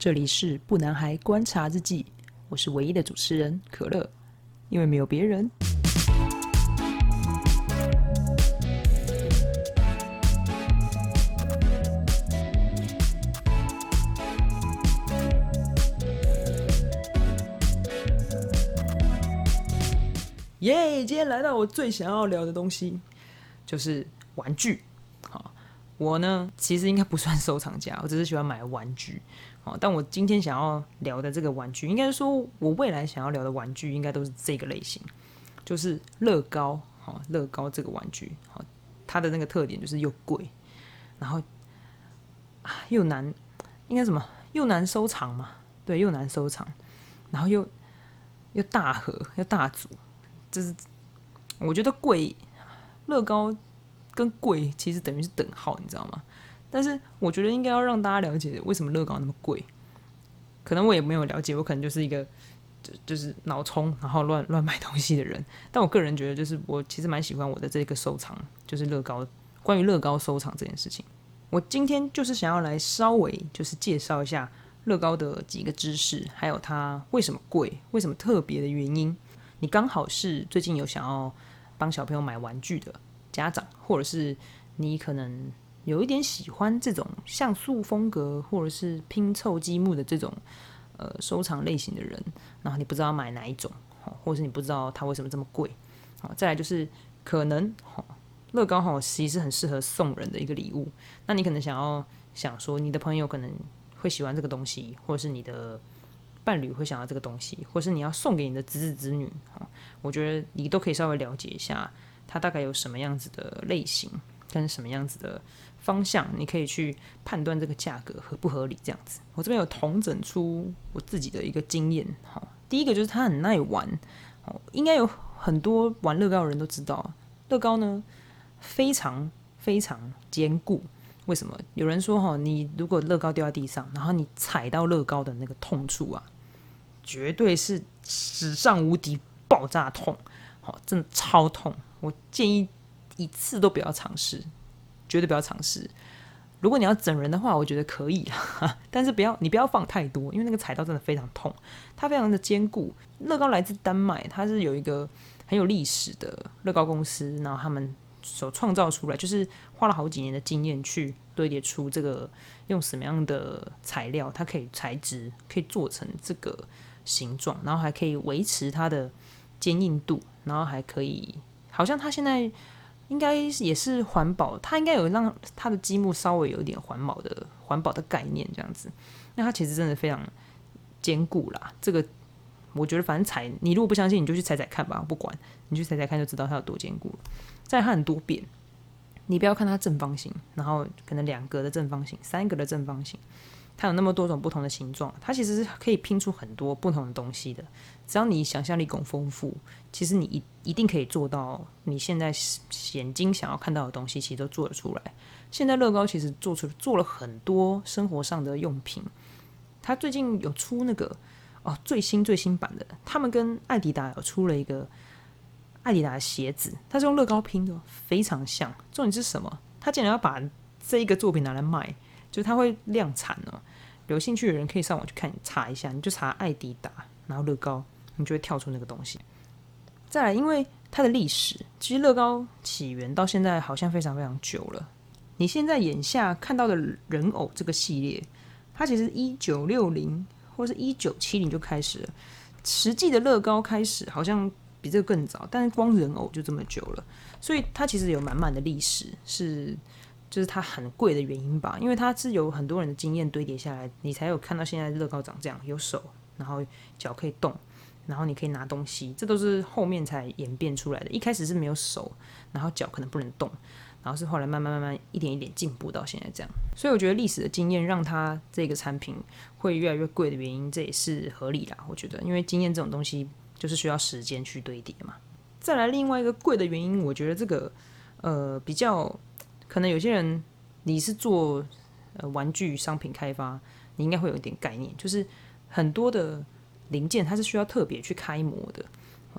这里是不男孩观察日记，我是唯一的主持人可乐，因为没有别人。耶！今天来到我最想要聊的东西，就是玩具。好，我呢其实应该不算收藏家，我只是喜欢买玩具。好，但我今天想要聊的这个玩具，应该说我未来想要聊的玩具，应该都是这个类型，就是乐高。好，乐高这个玩具，好，它的那个特点就是又贵，然后又难，应该什么又难收藏嘛？对，又难收藏，然后又又大盒又大组。就是我觉得贵，乐高跟贵其实等于是等号，你知道吗？但是我觉得应该要让大家了解为什么乐高那么贵。可能我也没有了解，我可能就是一个就就是脑充，然后乱乱买东西的人。但我个人觉得，就是我其实蛮喜欢我的这个收藏，就是乐高。关于乐高收藏这件事情，我今天就是想要来稍微就是介绍一下乐高的几个知识，还有它为什么贵，为什么特别的原因。你刚好是最近有想要帮小朋友买玩具的家长，或者是你可能有一点喜欢这种像素风格，或者是拼凑积木的这种呃收藏类型的人，然后你不知道买哪一种，或者是你不知道它为什么这么贵，好，再来就是可能乐高好其实很适合送人的一个礼物，那你可能想要想说你的朋友可能会喜欢这个东西，或者是你的。伴侣会想要这个东西，或是你要送给你的子子子女，哈，我觉得你都可以稍微了解一下，它大概有什么样子的类型，跟什么样子的方向，你可以去判断这个价格合不合理。这样子，我这边有同整出我自己的一个经验，哈，第一个就是它很耐玩，哦，应该有很多玩乐高的人都知道，乐高呢非常非常坚固。为什么有人说哈？你如果乐高掉在地上，然后你踩到乐高的那个痛处啊，绝对是史上无敌爆炸痛，好，真的超痛。我建议一次都不要尝试，绝对不要尝试。如果你要整人的话，我觉得可以，但是不要你不要放太多，因为那个踩到真的非常痛。它非常的坚固。乐高来自丹麦，它是有一个很有历史的乐高公司，然后他们。所创造出来，就是花了好几年的经验去堆叠出这个用什么样的材料，它可以材质可以做成这个形状，然后还可以维持它的坚硬度，然后还可以，好像它现在应该也是环保，它应该有让它的积木稍微有一点环保的环保的概念这样子。那它其实真的非常坚固啦，这个我觉得反正踩，你如果不相信，你就去踩踩看吧，不管你去踩踩看就知道它有多坚固了。再它很多变，你不要看它正方形，然后可能两格的正方形、三格的正方形，它有那么多种不同的形状，它其实是可以拼出很多不同的东西的。只要你想象力够丰富，其实你一一定可以做到你现在眼睛想要看到的东西，其实都做得出来。现在乐高其实做出做了很多生活上的用品，它最近有出那个哦最新最新版的，他们跟艾迪达有出了一个。艾迪达的鞋子，它是用乐高拼的，非常像。重点是什么？他竟然要把这一个作品拿来卖，就是他会量产哦。有兴趣的人可以上网去看查一下，你就查艾迪达，然后乐高，你就会跳出那个东西。再来，因为它的历史，其实乐高起源到现在好像非常非常久了。你现在眼下看到的人偶这个系列，它其实一九六零或是一九七零就开始了，实际的乐高开始好像。比这个更早，但是光人偶就这么久了，所以它其实有满满的历史，是就是它很贵的原因吧？因为它是有很多人的经验堆叠下来，你才有看到现在乐高长这样，有手，然后脚可以动，然后你可以拿东西，这都是后面才演变出来的。一开始是没有手，然后脚可能不能动，然后是后来慢慢慢慢一点一点进步到现在这样。所以我觉得历史的经验让它这个产品会越来越贵的原因，这也是合理啦。我觉得，因为经验这种东西。就是需要时间去堆叠嘛。再来另外一个贵的原因，我觉得这个呃比较可能有些人你是做呃玩具商品开发，你应该会有一点概念，就是很多的零件它是需要特别去开模的。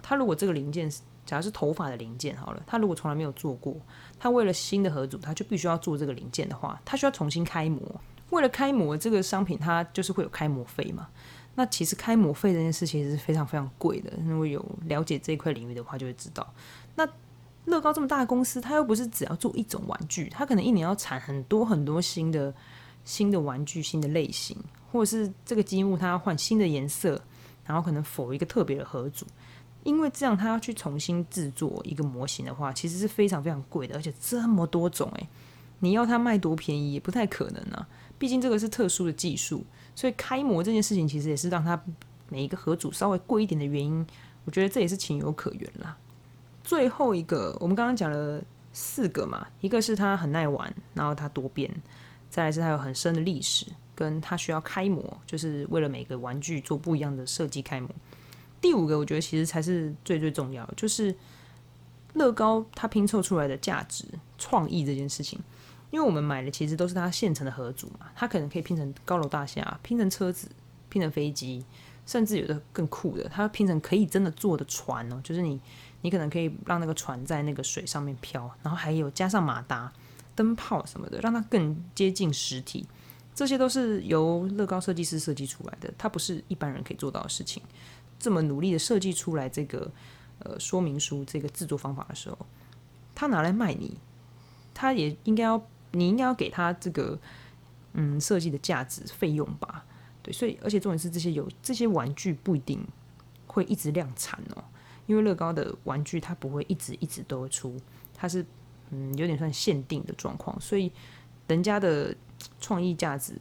它如果这个零件假如是头发的零件好了，它如果从来没有做过，它为了新的合组，它就必须要做这个零件的话，它需要重新开模。为了开模这个商品，它就是会有开模费嘛。那其实开模费这件事其实是非常非常贵的，如果有了解这一块领域的话，就会知道。那乐高这么大的公司，它又不是只要做一种玩具，它可能一年要产很多很多新的新的玩具、新的类型，或者是这个积木它要换新的颜色，然后可能否一个特别的盒组。因为这样，它要去重新制作一个模型的话，其实是非常非常贵的，而且这么多种，诶，你要它卖多便宜也不太可能啊。毕竟这个是特殊的技术，所以开模这件事情其实也是让它每一个盒组稍微贵一点的原因。我觉得这也是情有可原啦。最后一个，我们刚刚讲了四个嘛，一个是它很耐玩，然后它多变，再来是它有很深的历史，跟它需要开模，就是为了每个玩具做不一样的设计开模。第五个，我觉得其实才是最最重要，就是乐高它拼凑出来的价值、创意这件事情。因为我们买的其实都是它现成的盒组嘛，它可能可以拼成高楼大厦、拼成车子、拼成飞机，甚至有的更酷的，它拼成可以真的坐的船哦，就是你你可能可以让那个船在那个水上面飘，然后还有加上马达、灯泡什么的，让它更接近实体。这些都是由乐高设计师设计出来的，它不是一般人可以做到的事情。这么努力的设计出来这个呃说明书，这个制作方法的时候，他拿来卖你，他也应该要，你应该要给他这个嗯设计的价值费用吧？对，所以而且重点是这些有这些玩具不一定会一直量产哦，因为乐高的玩具它不会一直一直都会出，它是嗯有点算限定的状况，所以人家的创意价值。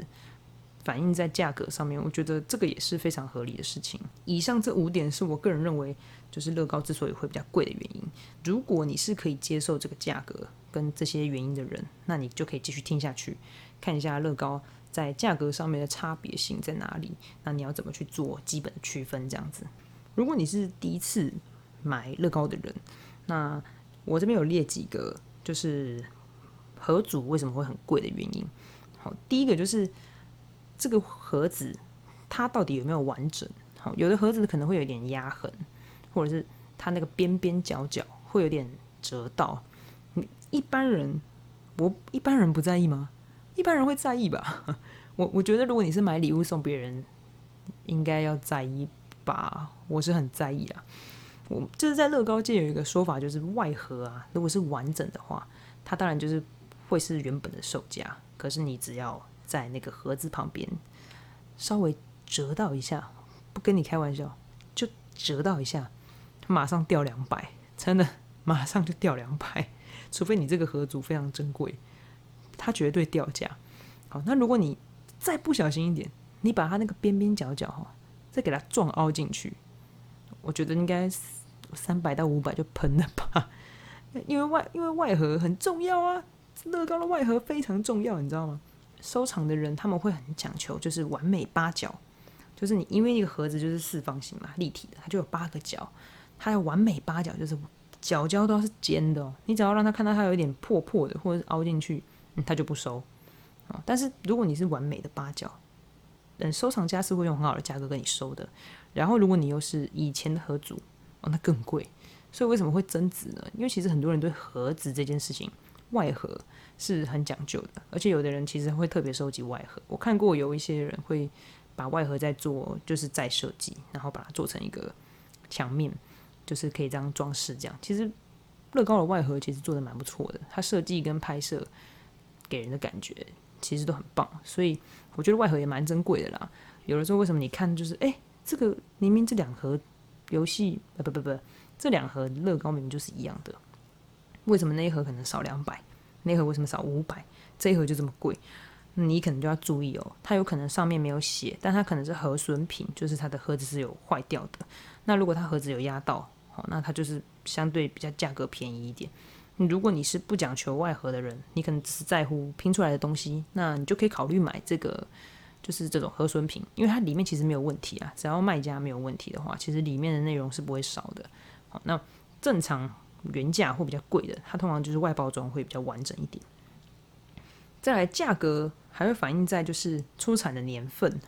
反映在价格上面，我觉得这个也是非常合理的事情。以上这五点是我个人认为，就是乐高之所以会比较贵的原因。如果你是可以接受这个价格跟这些原因的人，那你就可以继续听下去，看一下乐高在价格上面的差别性在哪里。那你要怎么去做基本的区分？这样子。如果你是第一次买乐高的人，那我这边有列几个，就是盒组为什么会很贵的原因。好，第一个就是。这个盒子它到底有没有完整？好，有的盒子可能会有点压痕，或者是它那个边边角角会有点折到。一般人，我一般人不在意吗？一般人会在意吧？我我觉得如果你是买礼物送别人，应该要在意吧？我是很在意啊。我就是在乐高界有一个说法，就是外盒啊，如果是完整的话，它当然就是会是原本的售价。可是你只要在那个盒子旁边稍微折到一下，不跟你开玩笑，就折到一下，马上掉两百，真的马上就掉两百。除非你这个盒组非常珍贵，它绝对掉价。好，那如果你再不小心一点，你把它那个边边角角哈，再给它撞凹进去，我觉得应该三百到五百就喷了吧。因为外因为外盒很重要啊，乐高的外盒非常重要，你知道吗？收藏的人他们会很讲求，就是完美八角，就是你因为一个盒子就是四方形嘛，立体的，它就有八个角，它要完美八角，就是角角都是尖的。你只要让他看到它有一点破破的，或者是凹进去，嗯，他就不收啊。但是如果你是完美的八角，嗯，收藏家是会用很好的价格跟你收的。然后如果你又是以前的盒组，哦，那更贵。所以为什么会增值呢？因为其实很多人对盒子这件事情。外盒是很讲究的，而且有的人其实会特别收集外盒。我看过有一些人会把外盒再做，就是再设计，然后把它做成一个墙面，就是可以这样装饰。这样其实乐高的外盒其实做的蛮不错的，它设计跟拍摄给人的感觉其实都很棒，所以我觉得外盒也蛮珍贵的啦。有的时候为什么你看就是哎，这个明明这两盒游戏不不不，这两盒乐高明明就是一样的。为什么那一盒可能少两百？那一盒为什么少五百？这一盒就这么贵？你可能就要注意哦，它有可能上面没有写，但它可能是核损品，就是它的盒子是有坏掉的。那如果它盒子有压到，好，那它就是相对比较价格便宜一点。如果你是不讲求外盒的人，你可能只是在乎拼出来的东西，那你就可以考虑买这个，就是这种核损品，因为它里面其实没有问题啊。只要卖家没有问题的话，其实里面的内容是不会少的。好，那正常。原价或比较贵的，它通常就是外包装会比较完整一点。再来，价格还会反映在就是出产的年份。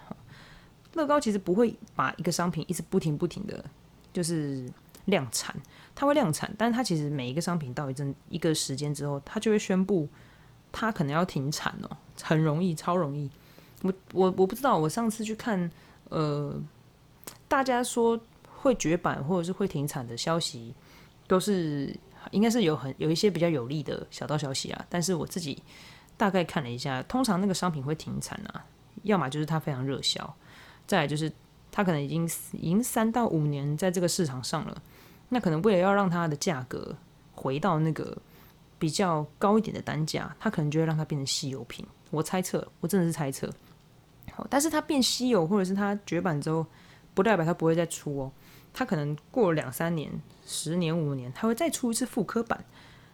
乐高其实不会把一个商品一直不停不停的就是量产，它会量产，但是它其实每一个商品到一阵一个时间之后，它就会宣布它可能要停产哦，很容易，超容易。我我我不知道，我上次去看，呃，大家说会绝版或者是会停产的消息，都是应该是有很有一些比较有利的小道消息啊。但是我自己大概看了一下，通常那个商品会停产啊，要么就是它非常热销，再来就是它可能已经已经三到五年在这个市场上了，那可能为了要让它的价格回到那个比较高一点的单价，它可能就会让它变成稀有品。我猜测，我真的是猜测。但是它变稀有，或者是它绝版之后，不代表它不会再出哦。它可能过了两三年、十年、五年，它会再出一次复刻版。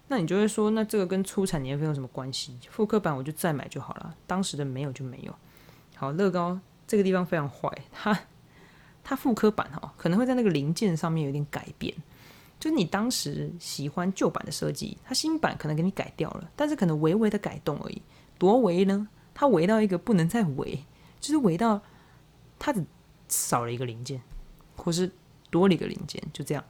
那你就会说，那这个跟出产年份有什么关系？复刻版我就再买就好了，当时的没有就没有。好，乐高这个地方非常坏，它它复刻版哈，可能会在那个零件上面有点改变，就是你当时喜欢旧版的设计，它新版可能给你改掉了，但是可能微微的改动而已。多微呢？它微到一个不能再微。就是围到它只少了一个零件，或是多了一个零件，就这样，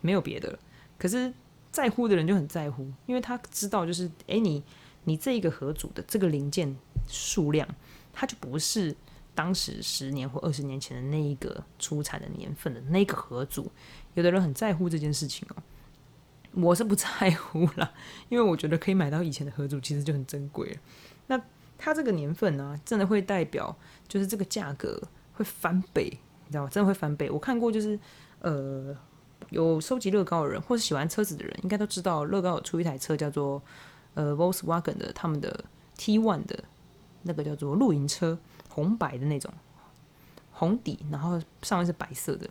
没有别的了。可是在乎的人就很在乎，因为他知道，就是哎，你你这一个合组的这个零件数量，它就不是当时十年或二十年前的那一个出产的年份的那个合组。有的人很在乎这件事情哦，我是不在乎啦，因为我觉得可以买到以前的合组，其实就很珍贵。那。它这个年份呢，真的会代表就是这个价格会翻倍，你知道吗？真的会翻倍。我看过，就是呃，有收集乐高的人，或者喜欢车子的人，应该都知道乐高有出一台车叫做呃 Volkswagen 的他们的 T One 的那个叫做露营车，红白的那种，红底，然后上面是白色的，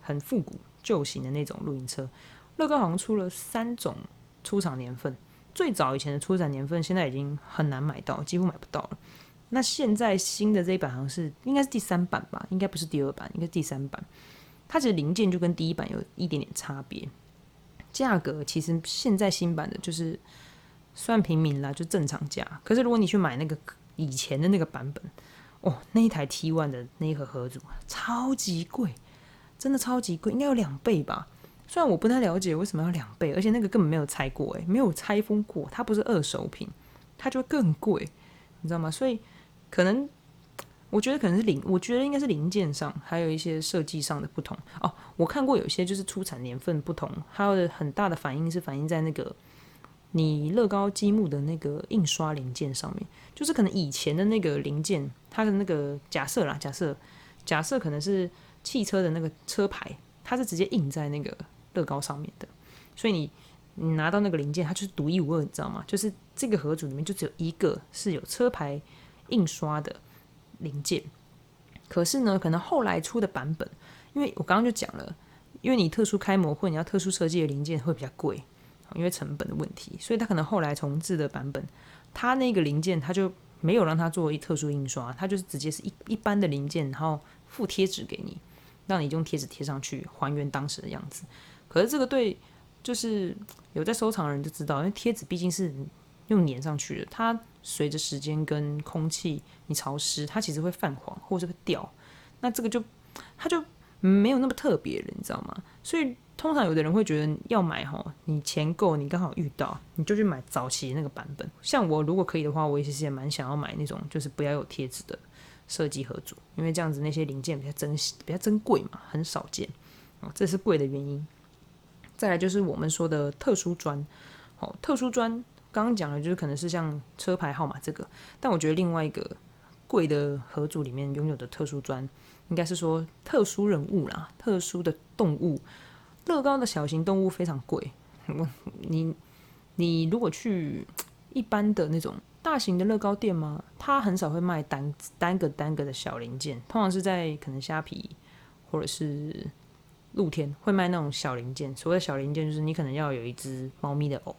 很复古旧型的那种露营车。乐高好像出了三种出厂年份。最早以前的出展年份，现在已经很难买到，几乎买不到了。那现在新的这一版好像是应该是第三版吧，应该不是第二版，应该第三版。它其实零件就跟第一版有一点点差别。价格其实现在新版的就是算平民啦，就正常价。可是如果你去买那个以前的那个版本，哦，那一台 T One 的那一盒盒组超级贵，真的超级贵，应该有两倍吧。虽然我不太了解为什么要两倍，而且那个根本没有拆过，诶，没有拆封过，它不是二手品，它就更贵，你知道吗？所以可能我觉得可能是零，我觉得应该是零件上还有一些设计上的不同哦。我看过有些就是出产年份不同，还有很大的反应是反映在那个你乐高积木的那个印刷零件上面，就是可能以前的那个零件，它的那个假设啦，假设假设可能是汽车的那个车牌，它是直接印在那个。乐高上面的，所以你你拿到那个零件，它就是独一无二，你知道吗？就是这个盒组里面就只有一个是有车牌印刷的零件。可是呢，可能后来出的版本，因为我刚刚就讲了，因为你特殊开模或你要特殊设计的零件会比较贵，因为成本的问题，所以它可能后来重置的版本，它那个零件它就没有让它做一特殊印刷，它就是直接是一一般的零件，然后附贴纸给你，让你用贴纸贴上去，还原当时的样子。可是这个对，就是有在收藏的人就知道，因为贴纸毕竟是用粘上去的，它随着时间跟空气你潮湿，它其实会泛黄或者会掉。那这个就它就没有那么特别了，你知道吗？所以通常有的人会觉得要买哈，你钱够，你刚好遇到，你就去买早期那个版本。像我如果可以的话，我其实也蛮想要买那种就是不要有贴纸的设计盒组，因为这样子那些零件比较珍惜、比较珍贵嘛，很少见哦，这是贵的原因。再来就是我们说的特殊砖，好，特殊砖刚刚讲的就是可能是像车牌号码这个，但我觉得另外一个贵的合组里面拥有的特殊砖，应该是说特殊人物啦，特殊的动物。乐高的小型动物非常贵，你你如果去一般的那种大型的乐高店吗？它很少会卖单单个单个的小零件，通常是在可能虾皮或者是。露天会卖那种小零件，所谓的小零件就是你可能要有一只猫咪的偶，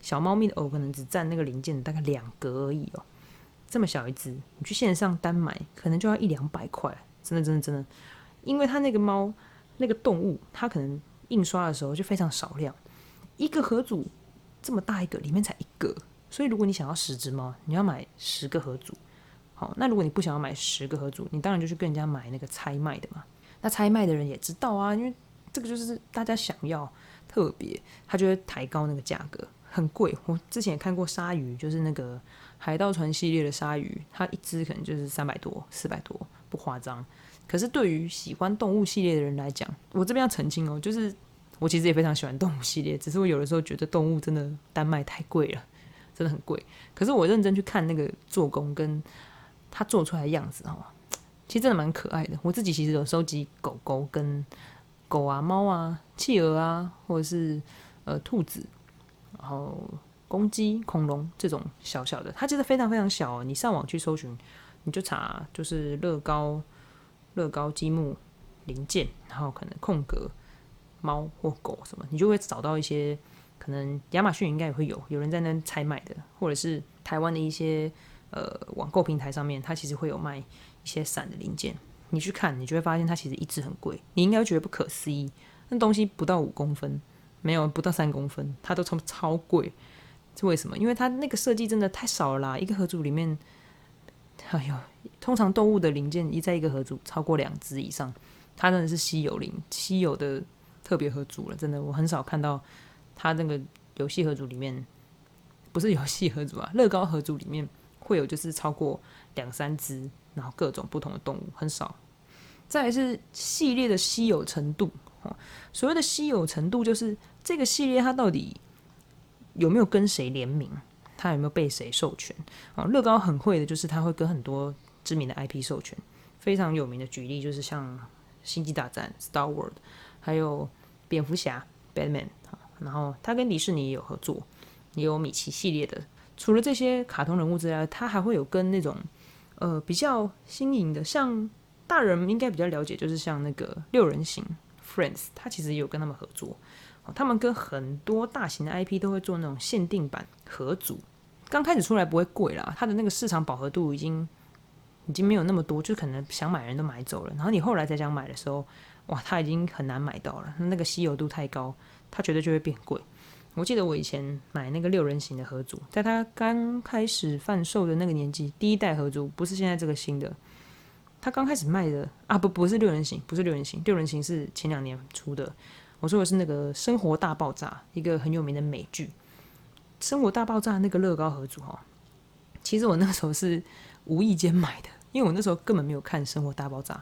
小猫咪的偶可能只占那个零件大概两格而已哦，这么小一只，你去线上单买可能就要一两百块，真的真的真的，因为它那个猫那个动物，它可能印刷的时候就非常少量，一个盒组这么大一个，里面才一个，所以如果你想要十只猫，你要买十个盒组，好，那如果你不想要买十个盒组，你当然就去跟人家买那个拆卖的嘛。那拆卖的人也知道啊，因为这个就是大家想要特别，他就会抬高那个价格，很贵。我之前也看过鲨鱼，就是那个海盗船系列的鲨鱼，它一只可能就是三百多、四百多，不夸张。可是对于喜欢动物系列的人来讲，我这边要澄清哦，就是我其实也非常喜欢动物系列，只是我有的时候觉得动物真的单卖太贵了，真的很贵。可是我认真去看那个做工跟它做出来的样子哈，其实真的蛮可爱的。我自己其实有收集狗狗跟狗啊、猫啊、企鹅啊，或者是呃兔子，然后公鸡、恐龙这种小小的，它其实非常非常小。你上网去搜寻，你就查就是乐高。乐高积木零件，然后可能空格猫或狗什么，你就会找到一些可能亚马逊应该也会有有人在那采买的，或者是台湾的一些呃网购平台上面，它其实会有卖一些散的零件。你去看，你就会发现它其实一只很贵，你应该会觉得不可思议。那东西不到五公分，没有不到三公分，它都超超贵，是为什么？因为它那个设计真的太少了啦，一个盒组里面。哎呦，通常动物的零件一在一个盒组超过两只以上，它真的是稀有零稀有的特别盒组了。真的，我很少看到它那个游戏盒组里面，不是游戏盒组啊，乐高盒组里面会有就是超过两三只，然后各种不同的动物很少。再来是系列的稀有程度，所谓的稀有程度就是这个系列它到底有没有跟谁联名。它有没有被谁授权？哦，乐高很会的，就是他会跟很多知名的 IP 授权。非常有名的举例就是像《星际大战》（Star Wars），还有蝙蝠侠 （Batman）。然后他跟迪士尼也有合作，也有米奇系列的。除了这些卡通人物之外，他还会有跟那种呃比较新颖的，像大人应该比较了解，就是像那个六人行 （Friends），他其实也有跟他们合作。他们跟很多大型的 IP 都会做那种限定版合组，刚开始出来不会贵啦，它的那个市场饱和度已经已经没有那么多，就可能想买人都买走了。然后你后来再想买的时候，哇，它已经很难买到了，那个稀有度太高，它绝对就会变贵。我记得我以前买那个六人行的合组，在它刚开始贩售的那个年纪，第一代合组不是现在这个新的，它刚开始卖的啊，不不是六人行，不是六人行，六人行是前两年出的。我说的是那个《生活大爆炸》，一个很有名的美剧，《生活大爆炸》那个乐高合组哈，其实我那时候是无意间买的，因为我那时候根本没有看《生活大爆炸》，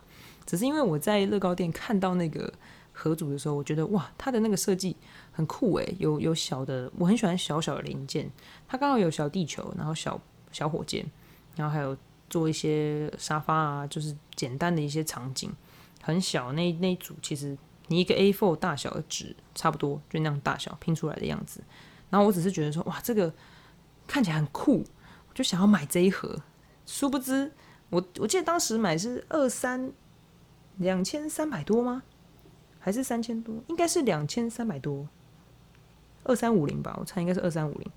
只是因为我在乐高店看到那个合组的时候，我觉得哇，它的那个设计很酷诶，有有小的，我很喜欢小小的零件，它刚好有小地球，然后小小火箭，然后还有做一些沙发啊，就是简单的一些场景，很小那那组其实。你一个 A4 大小的纸，差不多就那样大小拼出来的样子。然后我只是觉得说，哇，这个看起来很酷，我就想要买这一盒。殊不知，我我记得当时买是二三两千三百多吗？还是三千多？应该是两千三百多，二三五零吧，我猜应该是二三五零。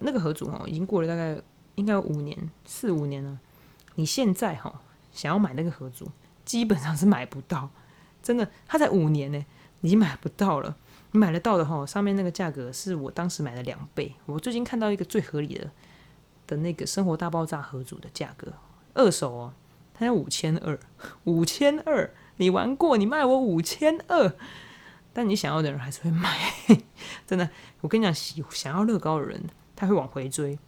那个盒组哈，已经过了大概应该五年四五年了。你现在哈想要买那个盒组，基本上是买不到。真的，它才五年呢，你买不到了。你买得到的哈，上面那个价格是我当时买的两倍。我最近看到一个最合理的的那个《生活大爆炸》合组的价格，二手哦，它要五千二，五千二，你玩过，你卖我五千二，但你想要的人还是会买。真的，我跟你讲，喜想要乐高的人，他会往回追，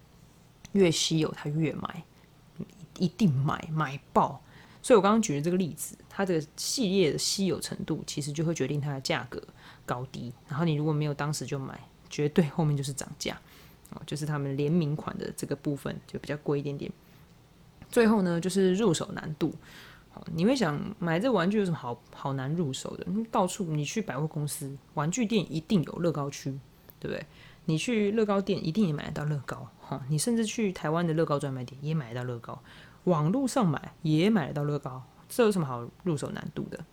越稀有他越买，一定买买爆。所以我刚刚举的这个例子，它的系列的稀有程度，其实就会决定它的价格高低。然后你如果没有当时就买，绝对后面就是涨价哦，就是他们联名款的这个部分就比较贵一点点。最后呢，就是入手难度。你会想买这玩具有什么好好难入手的？到处你去百货公司、玩具店一定有乐高区，对不对？你去乐高店一定也买得到乐高。哈，你甚至去台湾的乐高专卖店也买得到乐高。网络上买也买得到乐高，这有什么好入手难度的？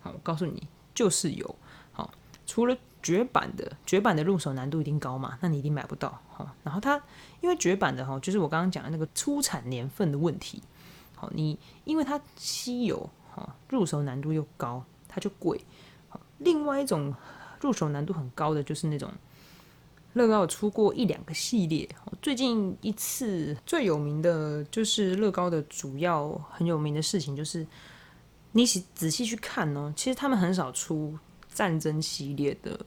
好，我告诉你，就是有。好，除了绝版的，绝版的入手难度一定高嘛？那你一定买不到。好，然后它因为绝版的哈，就是我刚刚讲的那个出产年份的问题。好，你因为它稀有，哈，入手难度又高，它就贵。好，另外一种入手难度很高的就是那种。乐高出过一两个系列，最近一次最有名的就是乐高的主要很有名的事情就是，你仔仔细去看呢，其实他们很少出战争系列的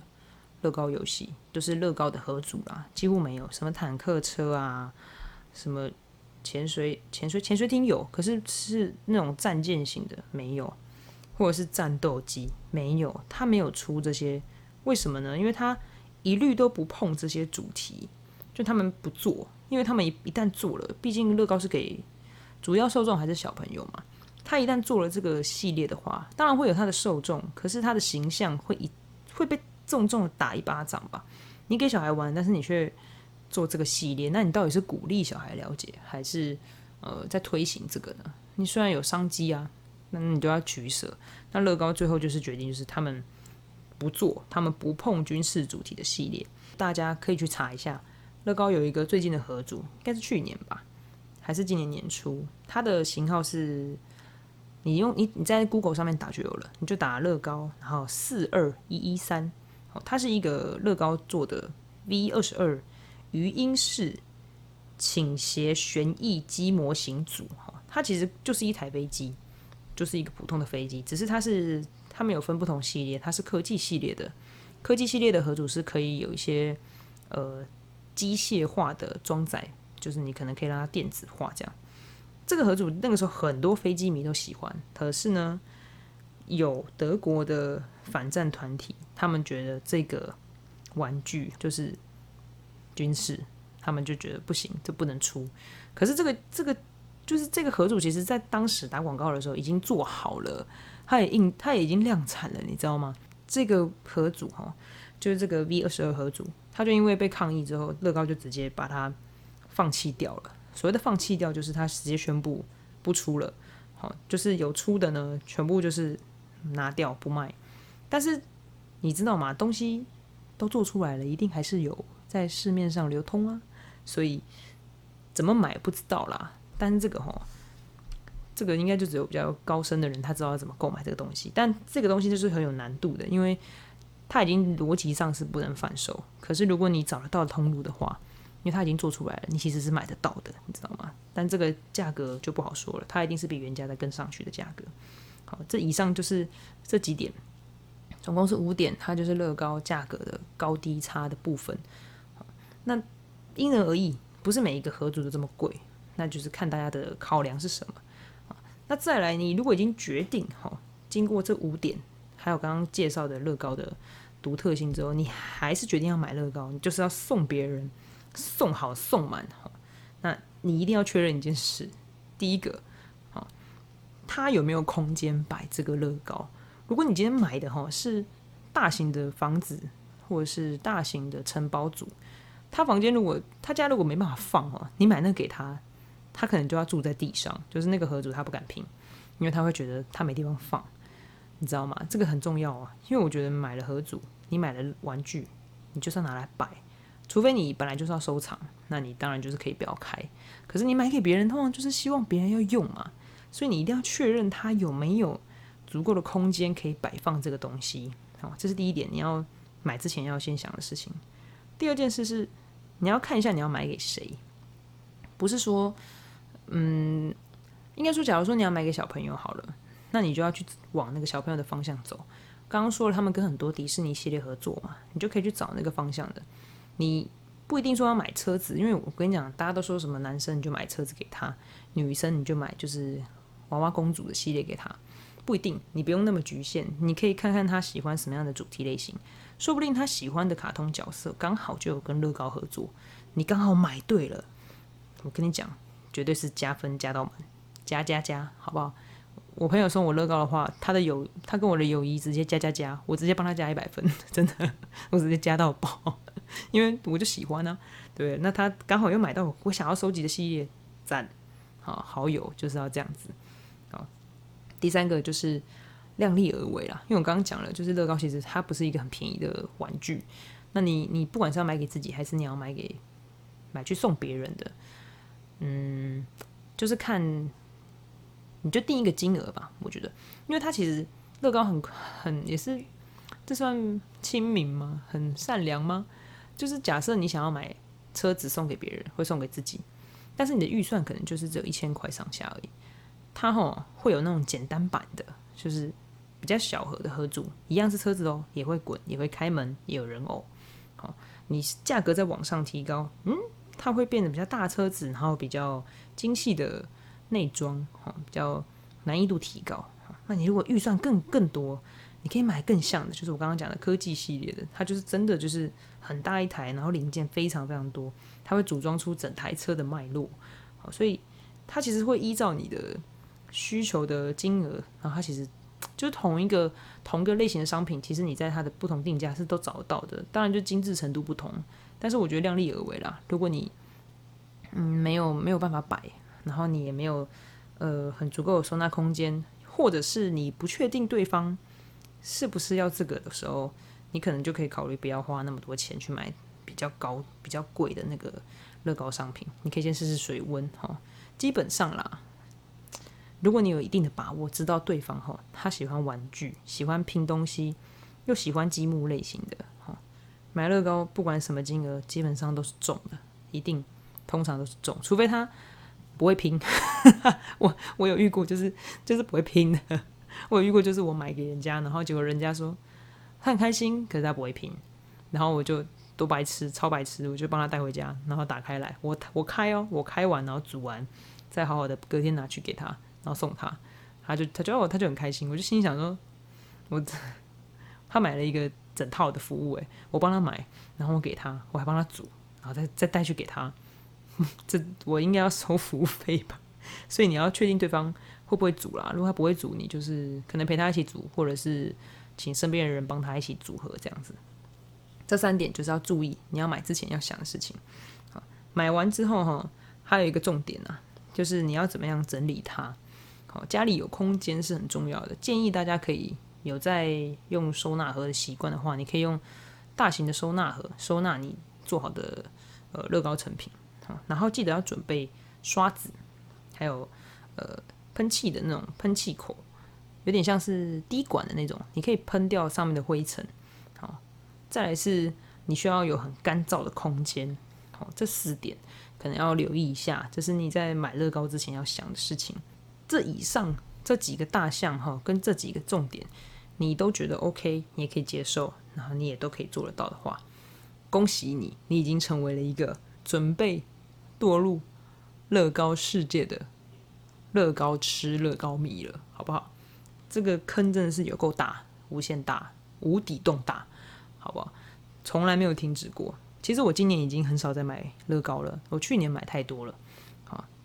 乐高游戏，都是乐高的合组啦，几乎没有什么坦克车啊，什么潜水潜水潜水艇有，可是是那种战舰型的没有，或者是战斗机没有，它没有出这些，为什么呢？因为它一律都不碰这些主题，就他们不做，因为他们一一旦做了，毕竟乐高是给主要受众还是小朋友嘛，他一旦做了这个系列的话，当然会有他的受众，可是他的形象会一会被重重的打一巴掌吧。你给小孩玩，但是你却做这个系列，那你到底是鼓励小孩了解，还是呃在推行这个呢？你虽然有商机啊，那你都要取舍。那乐高最后就是决定，就是他们不做，他们不碰军事主题的系列。大家可以去查一下，乐高有一个最近的合组，应该是去年吧，还是今年年初？它的型号是，你用你你在 Google 上面打就有了，你就打乐高，然后四二一一三，哦，它是一个乐高做的 V 二十二。余音式倾斜旋翼机模型组，哈，它其实就是一台飞机，就是一个普通的飞机，只是它是它们有分不同系列，它是科技系列的，科技系列的合组是可以有一些呃机械化的装载，就是你可能可以让它电子化这样。这个合组那个时候很多飞机迷都喜欢，可是呢，有德国的反战团体，他们觉得这个玩具就是。军事，他们就觉得不行，这不能出。可是这个这个就是这个合组，其实在当时打广告的时候已经做好了，它也印，它也已经量产了，你知道吗？这个合组哈，就是这个 V 二十二合组，它就因为被抗议之后，乐高就直接把它放弃掉了。所谓的放弃掉，就是它直接宣布不出了。好，就是有出的呢，全部就是拿掉不卖。但是你知道吗？东西都做出来了，一定还是有。在市面上流通啊，所以怎么买不知道啦。但是这个哈，这个应该就只有比较高深的人他知道要怎么购买这个东西。但这个东西就是很有难度的，因为它已经逻辑上是不能贩售。可是如果你找得到通路的话，因为它已经做出来了，你其实是买得到的，你知道吗？但这个价格就不好说了，它一定是比原价再跟上去的价格。好，这以上就是这几点，总共是五点，它就是乐高价格的高低差的部分。那因人而异，不是每一个合组都这么贵，那就是看大家的考量是什么啊。那再来，你如果已经决定哈，经过这五点，还有刚刚介绍的乐高的独特性之后，你还是决定要买乐高，你就是要送别人，送好送满哈。那你一定要确认一件事，第一个，啊，他有没有空间摆这个乐高？如果你今天买的哈是大型的房子，或者是大型的城堡组。他房间如果他家如果没办法放哦，你买那个给他，他可能就要住在地上，就是那个盒主他不敢拼，因为他会觉得他没地方放，你知道吗？这个很重要啊，因为我觉得买了盒主，你买了玩具，你就是要拿来摆，除非你本来就是要收藏，那你当然就是可以不要开。可是你买给别人，通常就是希望别人要用嘛，所以你一定要确认他有没有足够的空间可以摆放这个东西。好，这是第一点，你要买之前要先想的事情。第二件事是。你要看一下你要买给谁，不是说，嗯，应该说，假如说你要买给小朋友好了，那你就要去往那个小朋友的方向走。刚刚说了，他们跟很多迪士尼系列合作嘛，你就可以去找那个方向的。你不一定说要买车子，因为我跟你讲，大家都说什么男生你就买车子给他，女生你就买就是娃娃公主的系列给他，不一定，你不用那么局限，你可以看看他喜欢什么样的主题类型。说不定他喜欢的卡通角色刚好就有跟乐高合作，你刚好买对了。我跟你讲，绝对是加分加到满，加加加，好不好？我朋友送我乐高的话，他的友他跟我的友谊直接加加加，我直接帮他加一百分，真的，我直接加到爆，因为我就喜欢呢。对，那他刚好又买到我想要收集的系列，赞，好好友就是要这样子。好，第三个就是。量力而为啦，因为我刚刚讲了，就是乐高其实它不是一个很便宜的玩具。那你你不管是要买给自己，还是你要买给买去送别人的，嗯，就是看你就定一个金额吧。我觉得，因为它其实乐高很很也是，这算亲民吗？很善良吗？就是假设你想要买车子送给别人，会送给自己，但是你的预算可能就是只有一千块上下而已。它吼会有那种简单版的，就是。比较小盒的盒组，一样是车子哦，也会滚，也会开门，也有人偶。好，你价格在往上提高，嗯，它会变得比较大车子，然后比较精细的内装，哈，比较难易度提高。那你如果预算更更多，你可以买更像的，就是我刚刚讲的科技系列的，它就是真的就是很大一台，然后零件非常非常多，它会组装出整台车的脉络。好，所以它其实会依照你的需求的金额，然后它其实就是同一个同一个类型的商品，其实你在它的不同定价是都找得到的。当然就精致程度不同，但是我觉得量力而为啦。如果你嗯没有没有办法摆，然后你也没有呃很足够的收纳空间，或者是你不确定对方。是不是要这个的时候，你可能就可以考虑不要花那么多钱去买比较高、比较贵的那个乐高商品。你可以先试试水温哈。基本上啦，如果你有一定的把握，知道对方哈他喜欢玩具、喜欢拼东西，又喜欢积木类型的哈，买乐高不管什么金额，基本上都是中的，一定通常都是中，除非他不会拼。我我有遇过，就是就是不会拼的。我有遇过，就是我买给人家，然后结果人家说他很开心，可是他不会拼，然后我就多白痴，超白痴，我就帮他带回家，然后打开来，我我开哦，我开完然后煮完，再好好的隔天拿去给他，然后送他，他就他就哦他就很开心，我就心想说，我他买了一个整套的服务，诶，我帮他买，然后我给他，我还帮他煮，然后再再带去给他，这我应该要收服务费吧？所以你要确定对方。会不会煮啦？如果他不会煮，你就是可能陪他一起煮，或者是请身边的人帮他一起组合这样子。这三点就是要注意，你要买之前要想的事情。好，买完之后哈，还有一个重点啊，就是你要怎么样整理它。好，家里有空间是很重要的。建议大家可以有在用收纳盒的习惯的话，你可以用大型的收纳盒收纳你做好的呃乐高成品。好，然后记得要准备刷子，还有呃。喷气的那种喷气口，有点像是滴管的那种，你可以喷掉上面的灰尘。好，再来是你需要有很干燥的空间。好，这四点可能要留意一下，这是你在买乐高之前要想的事情。这以上这几个大项哈，跟这几个重点，你都觉得 OK，你也可以接受，然后你也都可以做得到的话，恭喜你，你已经成为了一个准备堕入乐高世界的。乐高吃乐高迷了，好不好？这个坑真的是有够大，无限大，无底洞大，好不好？从来没有停止过。其实我今年已经很少在买乐高了，我去年买太多了。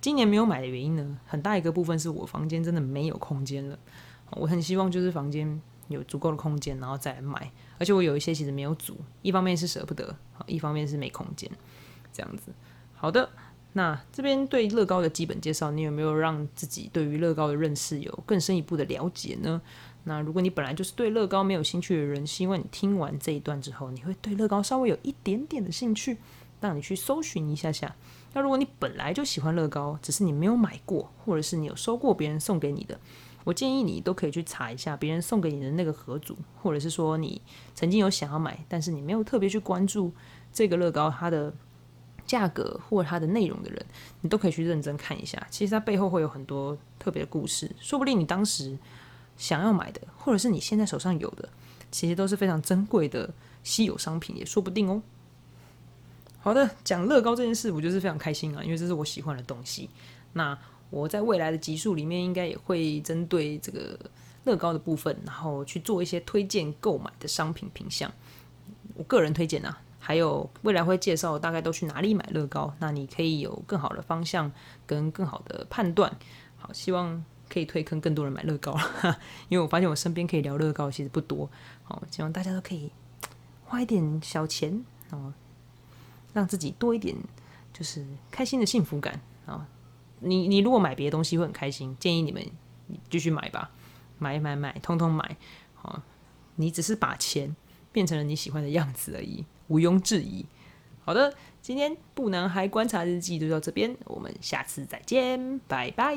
今年没有买的原因呢，很大一个部分是我房间真的没有空间了。我很希望就是房间有足够的空间，然后再来买。而且我有一些其实没有组，一方面是舍不得，一方面是没空间，这样子。好的。那这边对乐高的基本介绍，你有没有让自己对于乐高的认识有更深一步的了解呢？那如果你本来就是对乐高没有兴趣的人，希望你听完这一段之后，你会对乐高稍微有一点点的兴趣，让你去搜寻一下下。那如果你本来就喜欢乐高，只是你没有买过，或者是你有收过别人送给你的，我建议你都可以去查一下别人送给你的那个盒组，或者是说你曾经有想要买，但是你没有特别去关注这个乐高它的。价格或它的内容的人，你都可以去认真看一下。其实它背后会有很多特别的故事，说不定你当时想要买的，或者是你现在手上有的，其实都是非常珍贵的稀有商品，也说不定哦。好的，讲乐高这件事，我就是非常开心啊，因为这是我喜欢的东西。那我在未来的集数里面，应该也会针对这个乐高的部分，然后去做一些推荐购买的商品品相。我个人推荐啊。还有未来会介绍大概都去哪里买乐高，那你可以有更好的方向跟更好的判断。好，希望可以推坑更多人买乐高，因为我发现我身边可以聊乐高其实不多。好，希望大家都可以花一点小钱哦，让自己多一点就是开心的幸福感啊。你你如果买别的东西会很开心，建议你们继续买吧，买买买，通通买。好，你只是把钱变成了你喜欢的样子而已。毋庸置疑。好的，今天不男孩观察日记就到这边，我们下次再见，拜拜。